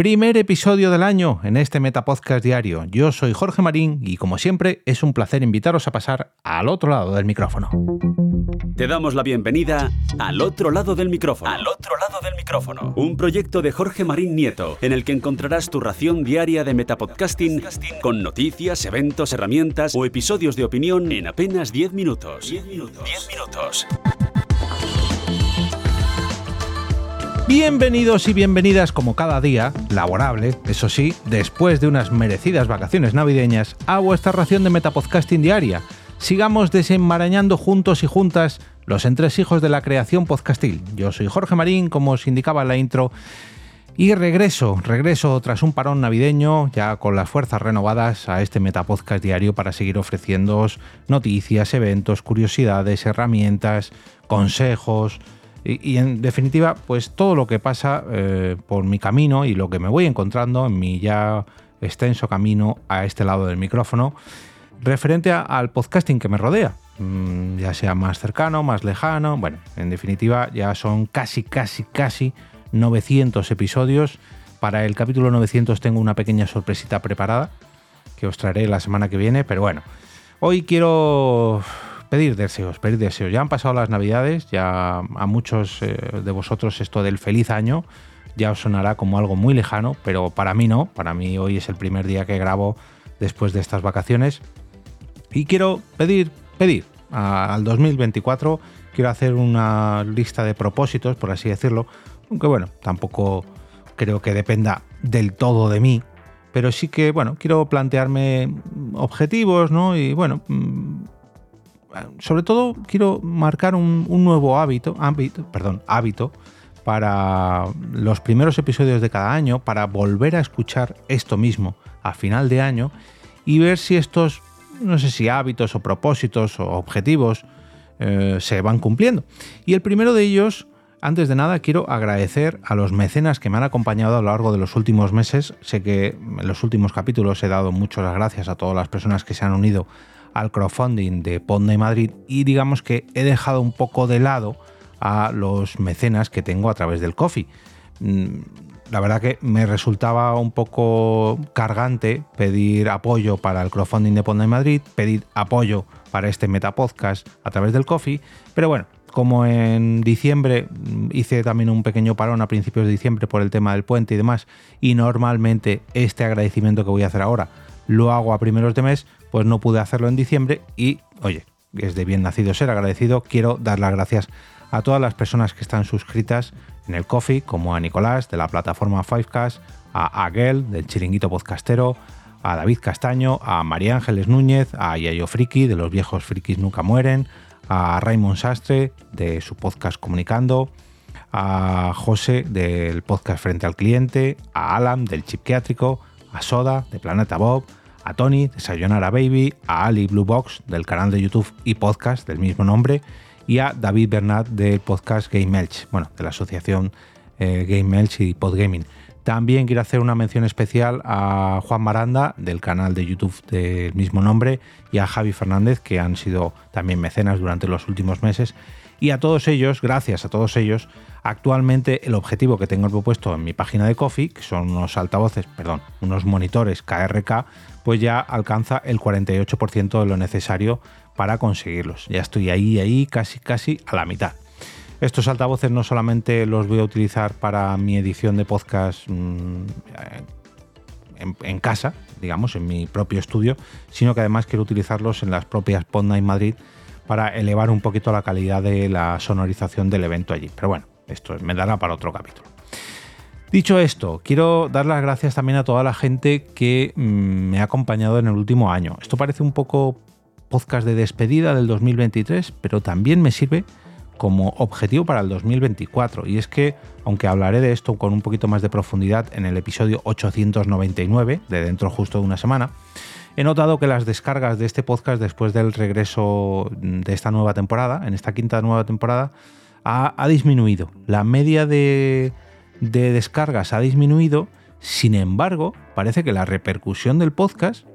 Primer episodio del año en este Metapodcast diario. Yo soy Jorge Marín y como siempre es un placer invitaros a pasar al otro lado del micrófono. Te damos la bienvenida al otro lado del micrófono. Al otro lado del micrófono. Un proyecto de Jorge Marín Nieto en el que encontrarás tu ración diaria de metapodcasting con noticias, eventos, herramientas o episodios de opinión en apenas 10 minutos. 10 minutos. 10 minutos. Bienvenidos y bienvenidas como cada día, laborable, eso sí, después de unas merecidas vacaciones navideñas, a vuestra ración de Metapodcasting diaria. Sigamos desenmarañando juntos y juntas los entresijos de la creación podcastil. Yo soy Jorge Marín, como os indicaba en la intro, y regreso, regreso tras un parón navideño, ya con las fuerzas renovadas, a este Metapodcast diario para seguir ofreciéndoos noticias, eventos, curiosidades, herramientas, consejos, y, en definitiva, pues todo lo que pasa eh, por mi camino y lo que me voy encontrando en mi ya extenso camino a este lado del micrófono, referente al podcasting que me rodea, mm, ya sea más cercano, más lejano, bueno, en definitiva ya son casi, casi, casi 900 episodios. Para el capítulo 900 tengo una pequeña sorpresita preparada que os traeré la semana que viene, pero bueno, hoy quiero pedir deseos, pedir deseos. Ya han pasado las navidades, ya a muchos eh, de vosotros esto del feliz año ya os sonará como algo muy lejano, pero para mí no, para mí hoy es el primer día que grabo después de estas vacaciones. Y quiero pedir, pedir al 2024, quiero hacer una lista de propósitos, por así decirlo, aunque bueno, tampoco creo que dependa del todo de mí, pero sí que, bueno, quiero plantearme objetivos, ¿no? Y bueno, mm, sobre todo quiero marcar un, nuevo hábito, perdón, hábito para los primeros episodios de cada año, para volver a escuchar esto mismo a final de año y ver si estos, no sé si hábitos o propósitos o objetivos eh, se van cumpliendo. Y el primero de ellos, antes de nada, quiero agradecer a los mecenas que me han acompañado a lo largo de los últimos meses. Sé que en los últimos capítulos he dado muchas gracias a todas las personas que se han unido al crowdfunding de Ponda y Madrid y digamos que he dejado un poco de lado a los mecenas que tengo a través del coffee. Mm, la verdad que me resultaba un poco cargante pedir apoyo para el crowdfunding de Ponda y Madrid, pedir apoyo para este Metapodcast a través del coffee, pero bueno, como en diciembre mm, hice también un pequeño parón a principios de diciembre por el tema del puente y demás, y normalmente este agradecimiento que voy a hacer ahora lo hago a primeros de mes, pues no pude hacerlo en diciembre y, oye, es de bien nacido ser agradecido, quiero dar las gracias a todas las personas que están suscritas en el Coffee, como a Nicolás de la plataforma Fivecast, a Aguel del Chiringuito Podcastero, a David Castaño, a María Ángeles Núñez, a Yayo Friki de Los Viejos Frikis Nunca Mueren, a Raymond Sastre de su podcast Comunicando, a José del podcast Frente al Cliente, a Alan del Chipquiátrico, a Soda de Planeta Bob, a Tony de Sayonara Baby, a Ali Blue Box del canal de YouTube y podcast del mismo nombre y a David Bernat del podcast Game Melch, bueno, de la asociación eh, Game Melch y Podgaming. También quiero hacer una mención especial a Juan Maranda del canal de YouTube del mismo nombre y a Javi Fernández que han sido también mecenas durante los últimos meses. Y a todos ellos, gracias a todos ellos, actualmente el objetivo que tengo propuesto en mi página de Coffee, que son unos altavoces, perdón, unos monitores KRK, pues ya alcanza el 48% de lo necesario para conseguirlos. Ya estoy ahí, ahí, casi, casi a la mitad. Estos altavoces no solamente los voy a utilizar para mi edición de podcast mm, en, casa, digamos, en mi propio estudio, sino que además quiero utilizarlos en las propias Podnight Madrid para elevar un poquito la calidad de la sonorización del evento allí. Pero bueno, esto me dará para otro capítulo. Dicho esto, quiero dar las gracias también a toda la gente que mm, me ha acompañado en el último año. Esto parece un poco podcast de despedida del 2023, pero también me sirve como objetivo para el 2024. Y es que, aunque hablaré de esto con un poquito más de profundidad en el episodio 899, de dentro justo de una semana, he notado que las descargas de este podcast después del regreso de esta nueva temporada, en esta quinta nueva temporada, ha, ha disminuido. La media de de descargas ha disminuido, sin embargo, parece que la repercusión del podcast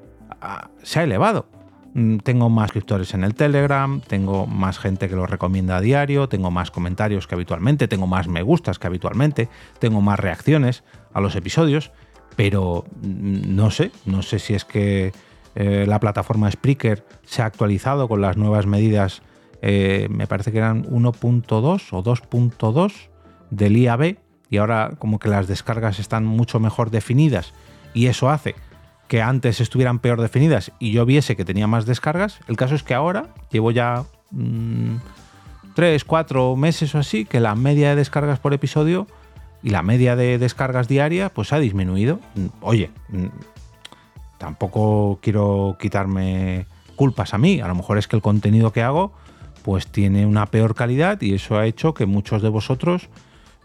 ah, se ha elevado. Mm, tengo más suscriptores en el Telegram, tengo más gente que lo recomienda a diario, tengo más comentarios que habitualmente, tengo más me gustas que habitualmente, tengo más reacciones a los episodios, pero mm, no sé, no sé si es que eh, la plataforma Spreaker se ha actualizado con las nuevas medidas, eh, me parece que eran 1.2 o 2.2 del IAB, y ahora como que las descargas están mucho mejor definidas, y eso hace que antes estuvieran peor definidas y yo viese que tenía más descargas. El caso es que ahora llevo ya 3, mm, 4 meses o así que la media de descargas por episodio y la media de descargas diaria pues ha disminuido. Mm, oye, mm, tampoco quiero quitarme culpas a mí. A lo mejor es que el contenido que hago pues tiene una peor calidad y eso ha hecho que muchos de vosotros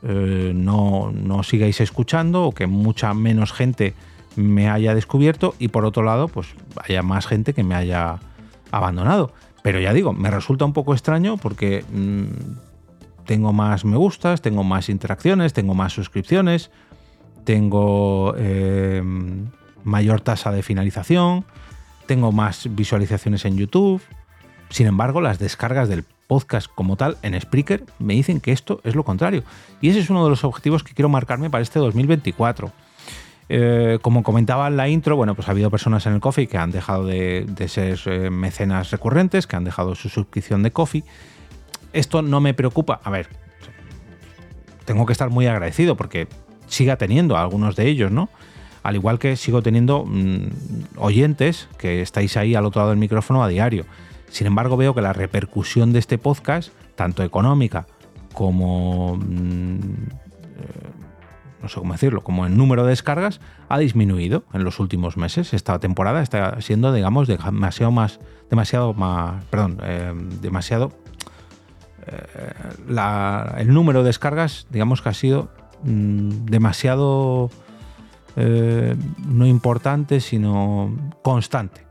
eh, no, no sigáis escuchando o que mucha menos gente me haya descubierto y por otro lado, pues haya más gente que me haya abandonado. Pero ya digo, me resulta un poco extraño porque mm, tengo más me gustas, tengo más interacciones, tengo más suscripciones, tengo eh, mayor tasa de finalización, tengo más visualizaciones en YouTube. Sin embargo, las descargas del podcast como tal en Spreaker me dicen que esto es lo contrario. Y ese es uno de los objetivos que quiero marcarme para este 2024. Eh, como comentaba en la intro, bueno, pues ha habido personas en el Coffee que han dejado de, ser eh, mecenas recurrentes, que han dejado su suscripción de Coffee. Esto no me preocupa. A ver, tengo que estar muy agradecido porque siga teniendo a algunos de ellos, ¿no? Al igual que sigo teniendo mm, oyentes que estáis ahí al otro lado del micrófono a diario. Sin embargo, veo que la repercusión de este podcast, tanto económica como mm, eh, no sé cómo decirlo, como el número de descargas ha disminuido en los últimos meses. Esta temporada está siendo, digamos, demasiado más, demasiado más, perdón, eh, demasiado, eh, el número de descargas, digamos que ha sido mm, demasiado no importante, sino constante.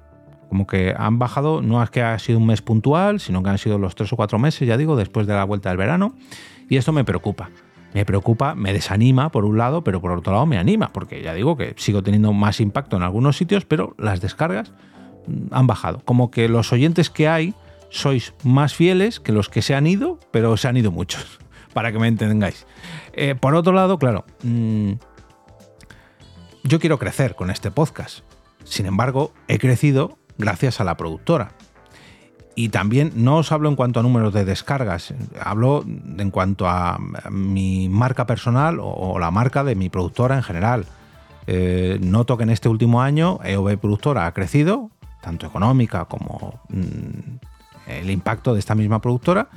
Como que han bajado, no es que ha sido un mes puntual, sino que han sido los tres o cuatro meses, ya digo, después de la vuelta del verano. Y esto me preocupa me preocupa, me desanima por un lado, pero por otro lado me anima, porque ya digo que sigo teniendo más impacto en algunos sitios, pero las descargas mm, han bajado. Como que los oyentes que hay sois más fieles que los que se han ido, pero se han ido muchos, para que me entendáis. Eh, por otro lado, claro, mm, yo quiero crecer con este podcast. Sin embargo, he crecido gracias a la productora. Y también no os hablo en cuanto a números de descargas, hablo en cuanto a mi marca personal o, la marca de mi productora en general. Eh, noto que en este último año EOB Productora ha crecido, tanto económica como mm, el impacto de esta misma productora.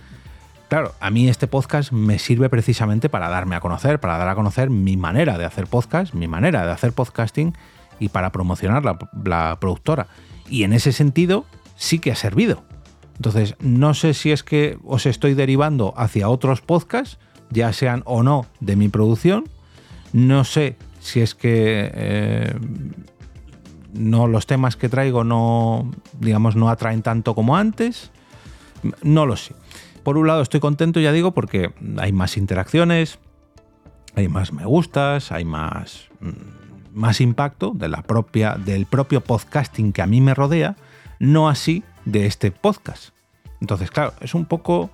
Claro, a mí este podcast me sirve precisamente para darme a conocer, para dar a conocer mi manera de hacer podcast, mi manera de hacer podcasting y para promocionar la productora. Y en ese sentido sí que ha servido. Entonces, no sé si es que os estoy derivando hacia otros podcasts, ya sean o no de mi producción. No sé si es que eh, no los temas que traigo no, digamos, no atraen tanto como antes. No lo sé. Por un lado estoy contento, ya digo, porque hay más interacciones, hay más me gustas, hay más, mm, más impacto de la propia, del propio podcasting que a mí me rodea, no así de este podcast. Entonces, claro, es un poco,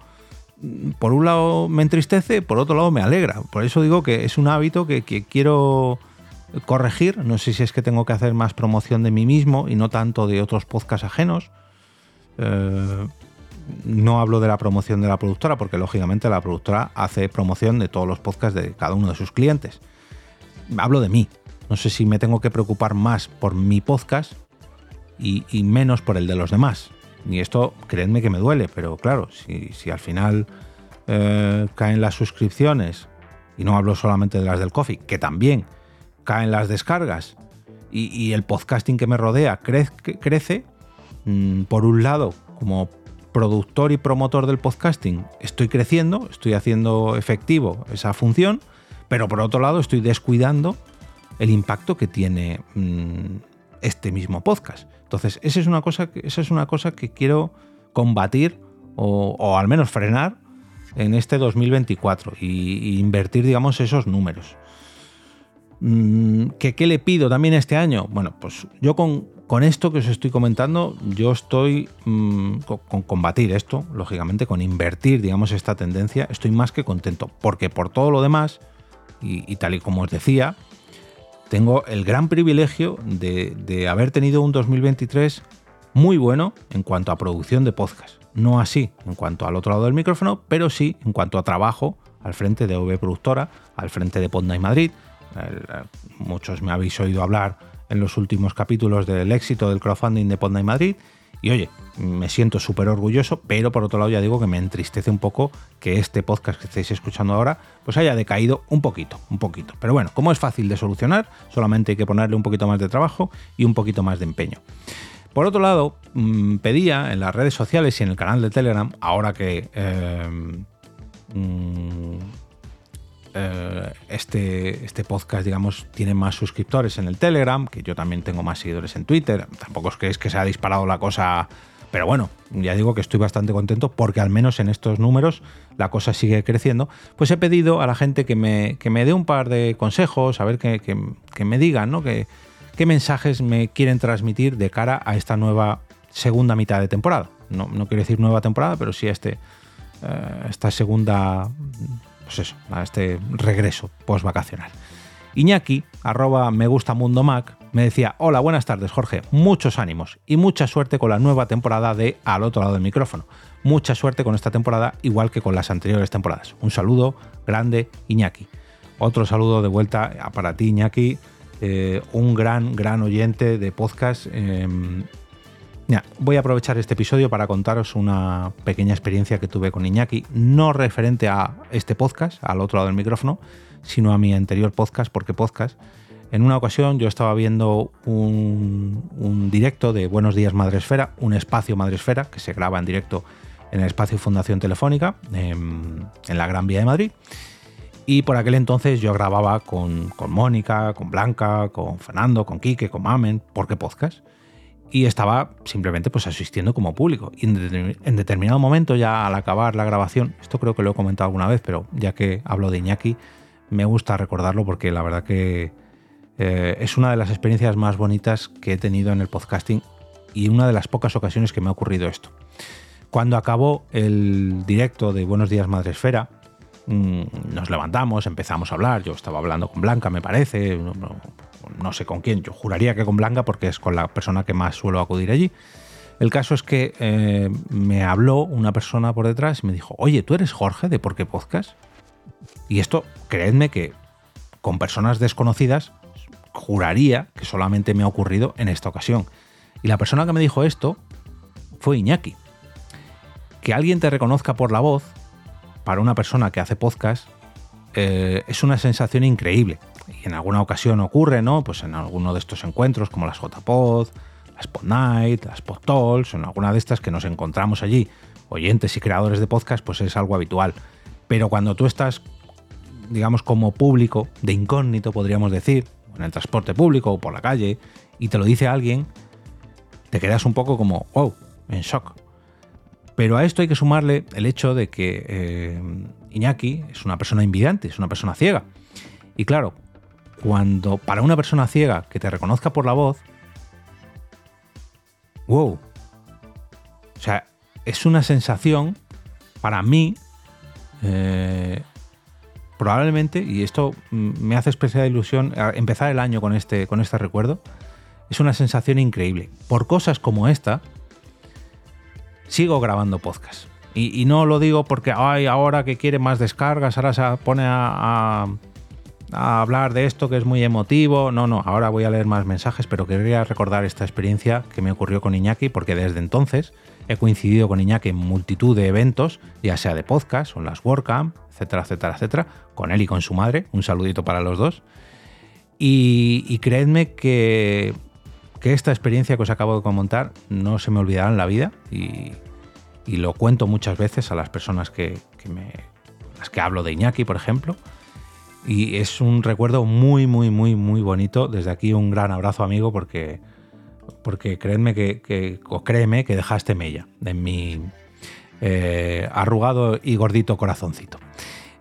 por un lado me entristece, por otro lado me alegra. Por eso digo que es un hábito que, quiero corregir. No sé si es que tengo que hacer más promoción de mí mismo y no tanto de otros podcasts ajenos. Eh, no hablo de la promoción de la productora, porque lógicamente la productora hace promoción de todos los podcasts de cada uno de sus clientes. Hablo de mí. No sé si me tengo que preocupar más por mi podcast y, menos por el de los demás. Y esto, creedme que me duele, pero claro, si, al final eh, caen las suscripciones, y no hablo solamente de las del coffee, que también caen las descargas, y, el podcasting que me rodea crece, mm, por un lado, como productor y promotor del podcasting, estoy creciendo, estoy haciendo efectivo esa función, pero por otro lado estoy descuidando el impacto que tiene mm, este mismo podcast. Entonces, esa es una cosa, esa es una cosa que quiero combatir o, al menos frenar en este 2024 y, invertir, digamos, esos números. Mm, ¿Qué, ¿Qué le pido también este año? Bueno, pues yo con, con esto que os estoy comentando, yo estoy mm, con, combatir esto, lógicamente, con invertir, digamos, esta tendencia, estoy más que contento, porque por todo lo demás, y, tal y como os decía, tengo el gran privilegio de, haber tenido un 2023 muy bueno en cuanto a producción de podcast. No así en cuanto al otro lado del micrófono, pero sí en cuanto a trabajo al frente de V Productora, al frente de Podnight Madrid. muchos me habéis oído hablar en los últimos capítulos del éxito del crowdfunding de Podnight Madrid. Y oye, me siento súper orgulloso, pero por otro lado ya digo que me entristece un poco que este podcast que estáis escuchando ahora pues haya decaído un poquito, un poquito. Pero bueno, como es fácil de solucionar, solamente hay que ponerle un poquito más de trabajo y un poquito más de empeño. Por otro lado, mm, pedía en las redes sociales y en el canal de Telegram, ahora que eh, mm, eh, este, este podcast, digamos, tiene más suscriptores en el Telegram, que yo también tengo más seguidores en Twitter. Tampoco es que, que se ha disparado la cosa, pero bueno, ya digo que estoy bastante contento porque al menos en estos números la cosa sigue creciendo. Pues he pedido a la gente que me, que me dé un par de consejos, a ver que, que, me digan, ¿no? Que, qué mensajes me quieren transmitir de cara a esta nueva segunda mitad de temporada. No, no quiero decir nueva temporada, pero sí a este, eh, esta segunda pues eso, a este regreso post-vacacional. Iñaki, arroba me gusta mundo Mac, me decía, hola, buenas tardes Jorge, muchos ánimos y mucha suerte con la nueva temporada de Al otro lado del micrófono. Mucha suerte con esta temporada, igual que con las anteriores temporadas. Un saludo grande, Iñaki. Otro saludo de vuelta para ti, Iñaki, eh, un gran, gran oyente de podcast. Em, voy a aprovechar este episodio para contaros una pequeña experiencia que tuve con Iñaki, no referente a este podcast, al otro lado del micrófono, sino a mi anterior podcast, porque podcast. En una ocasión yo estaba viendo un, directo de Buenos Días Madresfera, un espacio Madresfera que se graba en directo en el espacio Fundación Telefónica, en, la Gran Vía de Madrid. Y por aquel entonces yo grababa con, con Mónica, con Blanca, con Fernando, con Quique, con Mamen, porque podcast y estaba simplemente pues asistiendo como público. Y en, determinado momento, ya al acabar la grabación, esto creo que lo he comentado alguna vez, pero ya que hablo de Iñaki, me gusta recordarlo porque la verdad que eh, es una de las experiencias más bonitas que he tenido en el podcasting y una de las pocas ocasiones que me ha ocurrido esto. Cuando acabó el directo de Buenos Días Madresfera, mm, nos levantamos, empezamos a hablar, yo estaba hablando con Blanca, me parece, no sé con quién, yo juraría que con Blanca porque es con la persona que más suelo acudir allí. El caso es que eh, me habló una persona por detrás y me dijo, oye, ¿tú eres Jorge de Por qué Podcast? Y esto, creedme que con personas desconocidas, juraría que solamente me ha ocurrido en esta ocasión. Y la persona que me dijo esto fue Iñaki. Que alguien te reconozca por la voz, para una persona que hace podcast, eh, es una sensación increíble y en alguna ocasión ocurre, ¿no? Pues en alguno de estos encuentros, como las JPod, las Pod Night, las Pod Talks, en alguna de estas que nos encontramos allí, oyentes y creadores de podcast, pues es algo habitual. Pero cuando tú estás, digamos, como público, de incógnito, podríamos decir, en el transporte público o por la calle, y te lo dice alguien, te quedas un poco como, wow, en shock. Pero a esto hay que sumarle el hecho de que eh, Iñaki es una persona invidente, es una persona ciega. Y claro, cuando para una persona ciega que te reconozca por la voz, wow. O sea, es una sensación para mí, eh, probablemente, y esto me hace especial ilusión, empezar el año con este, con este recuerdo, es una sensación increíble. Por cosas como esta, sigo grabando podcast. Y, no lo digo porque, ay, ahora que quiere más descargas, ahora se pone a a hablar de esto que es muy emotivo. No, no, ahora voy a leer más mensajes, pero quería recordar esta experiencia que me ocurrió con Iñaki, porque desde entonces he coincidido con Iñaki en multitud de eventos, ya sea de podcast o en las WordCamp, etcétera, etcétera, etcétera, con él y con su madre. Un saludito para los dos. Y, creedme que, que, esta experiencia que os acabo de comentar no se me olvidará en la vida y, lo cuento muchas veces a las personas que, que me, las que hablo de Iñaki, por ejemplo y es un recuerdo muy, muy, muy, muy bonito. Desde aquí un gran abrazo, amigo, porque, porque créeme que, créeme que dejaste mella en mi eh, arrugado y gordito corazoncito.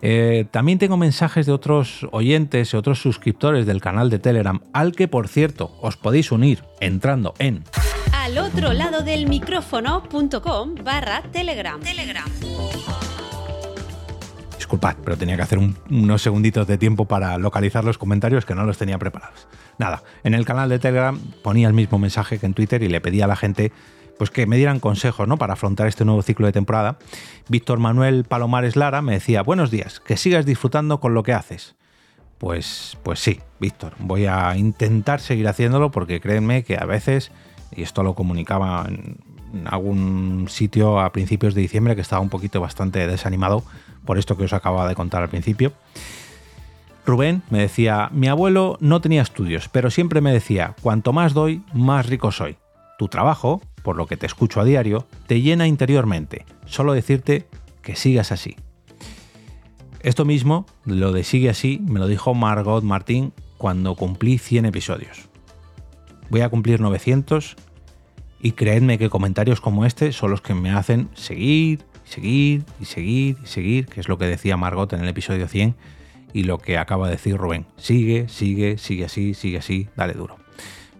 Eh, también tengo mensajes de otros oyentes y otros suscriptores del canal de Telegram, al que por cierto os podéis unir entrando en al otro lado del micrófono.com barra Telegram. Telegram. Disculpad, pero tenía que hacer unos segunditos de tiempo para localizar los comentarios que no los tenía preparados. Nada, en el canal de Telegram ponía el mismo mensaje que en Twitter y le pedía a la gente pues que me dieran consejos ¿no? para afrontar este nuevo ciclo de temporada. Víctor Manuel Palomares Lara me decía, buenos días, que sigas disfrutando con lo que haces. Pues, pues sí, Víctor, voy a intentar seguir haciéndolo porque créanme que a veces, y esto lo comunicaba en algún sitio a principios de diciembre que estaba un poquito bastante desanimado por esto que os acababa de contar al principio. Rubén me decía, mi abuelo no tenía estudios, pero siempre me decía, cuanto más doy, más rico soy. Tu trabajo, por lo que te escucho a diario, te llena interiormente. Solo decirte que sigas así. Esto mismo, lo de sigue así, me lo dijo Margot Martín cuando cumplí 100 episodios. Voy a cumplir 900 y creedme que comentarios como este son los que me hacen seguir, seguir y seguir y seguir, que es lo que decía Margot en el episodio 100 y lo que acaba de decir Rubén. Sigue, sigue, sigue así, sigue así, dale duro.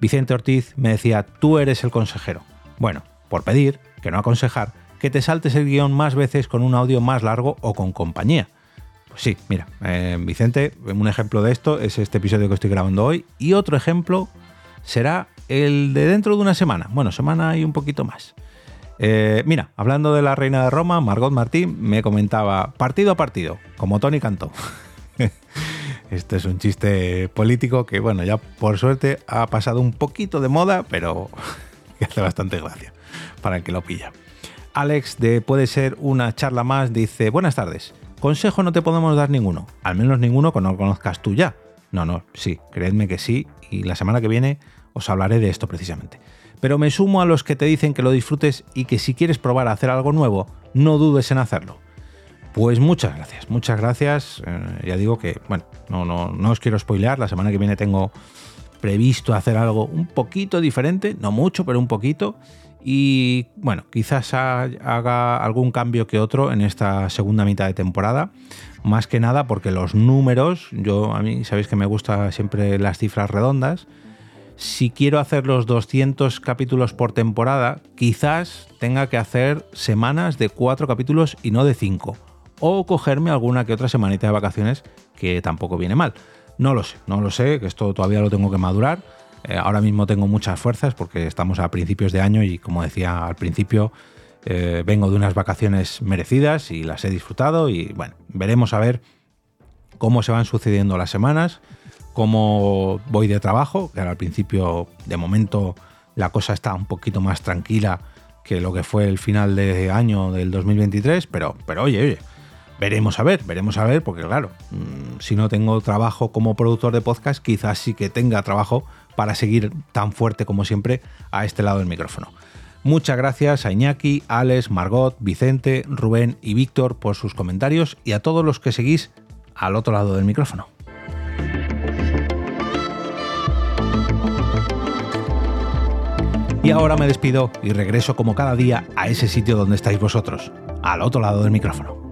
Vicente Ortiz me decía, tú eres el consejero. Bueno, por pedir, que no aconsejar, que te saltes el guion más veces con un audio más largo o con compañía. Pues sí, mira, eh, Vicente, un ejemplo de esto es este episodio que estoy grabando hoy y otro ejemplo será el de dentro de una semana. Bueno, semana y un poquito más. Eh, mira, hablando de la reina de Roma, Margot Martín me comentaba partido a partido, como Tony cantó. este es un chiste político que, bueno, ya por suerte ha pasado un poquito de moda, pero que hace bastante gracia para el que lo pilla. Alex de Puede ser una charla más dice, buenas tardes, consejo no te podemos dar ninguno, al menos ninguno que no conozcas tú ya. No, no, sí, creedme que sí, y la semana que viene os hablaré de esto precisamente. Pero me sumo a los que te dicen que lo disfrutes y que si quieres probar a hacer algo nuevo, no dudes en hacerlo. Pues muchas gracias, muchas gracias. Eh, ya digo que, bueno, no, no, no os quiero spoilear, la semana que viene tengo previsto hacer algo un poquito diferente, no mucho, pero un poquito. Y bueno, quizás haga algún cambio que otro en esta segunda mitad de temporada. Más que nada porque los números, yo a mí sabéis que me gustan siempre las cifras redondas. Si quiero hacer los 200 capítulos por temporada, quizás tenga que hacer semanas de 4 capítulos y no de 5. O cogerme alguna que otra semanita de vacaciones que tampoco viene mal. No lo sé, no lo sé, que esto todavía lo tengo que madurar. Eh, ahora mismo tengo muchas fuerzas porque estamos a principios de año y como decía al principio, eh, vengo de unas vacaciones merecidas y las he disfrutado y bueno, veremos a ver cómo se van sucediendo las semanas, cómo voy de trabajo, que al principio de momento la cosa está un poquito más tranquila que lo que fue el final de año del 2023, pero, pero oye, oye, Veremos a ver, veremos a ver, porque claro, mm, si no tengo trabajo como productor de podcast, quizás sí que tenga trabajo para seguir tan fuerte como siempre a este lado del micrófono. Muchas gracias a Iñaki, Alex, Margot, Vicente, Rubén y Víctor por sus comentarios y a todos los que seguís al otro lado del micrófono. Y ahora me despido y regreso como cada día a ese sitio donde estáis vosotros, al otro lado del micrófono.